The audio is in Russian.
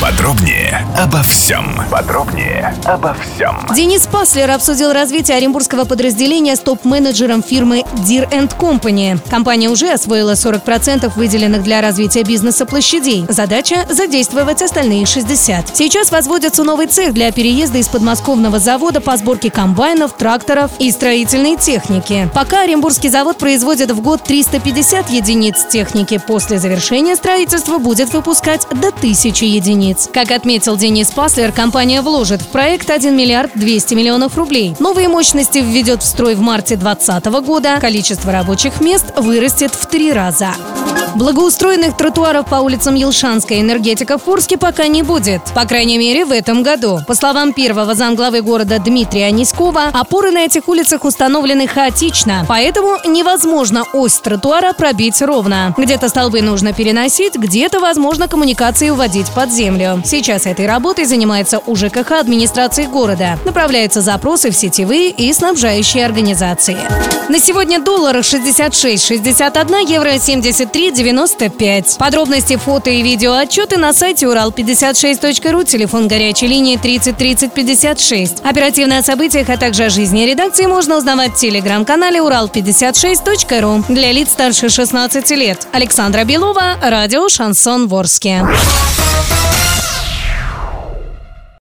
Подробнее обо всем. Подробнее обо всем. Денис Паслер обсудил развитие оренбургского подразделения с топ-менеджером фирмы Deer Company. Компания уже освоила 40% выделенных для развития бизнеса площадей. Задача – задействовать остальные 60. Сейчас возводится новый цех для переезда из подмосковного завода по сборке комбайнов, тракторов и строительной техники. Пока Оренбургский завод производит в год 350 единиц техники, после завершения строительства будет выпускать до 1000 единиц единиц. Как отметил Денис Паслер, компания вложит в проект 1 миллиард 200 миллионов рублей. Новые мощности введет в строй в марте 2020 года. Количество рабочих мест вырастет в три раза. Благоустроенных тротуаров по улицам Елшанской энергетика в Курске пока не будет. По крайней мере, в этом году. По словам первого замглавы города Дмитрия Аниськова, опоры на этих улицах установлены хаотично, поэтому невозможно ось тротуара пробить ровно. Где-то столбы нужно переносить, где-то, возможно, коммуникации уводить под землю. Сейчас этой работой занимается УЖКХ администрации города. Направляются запросы в сетевые и снабжающие организации. На сегодня доллар 66,61, евро 73, 95. Подробности, фото и видео отчеты на сайте урал56.ру, телефон горячей линии 30 30 56. Оперативно о событиях, а также о жизни редакции можно узнавать в телеграм-канале урал56.ру для лиц старше 16 лет. Александра Белова, радио «Шансон Ворске».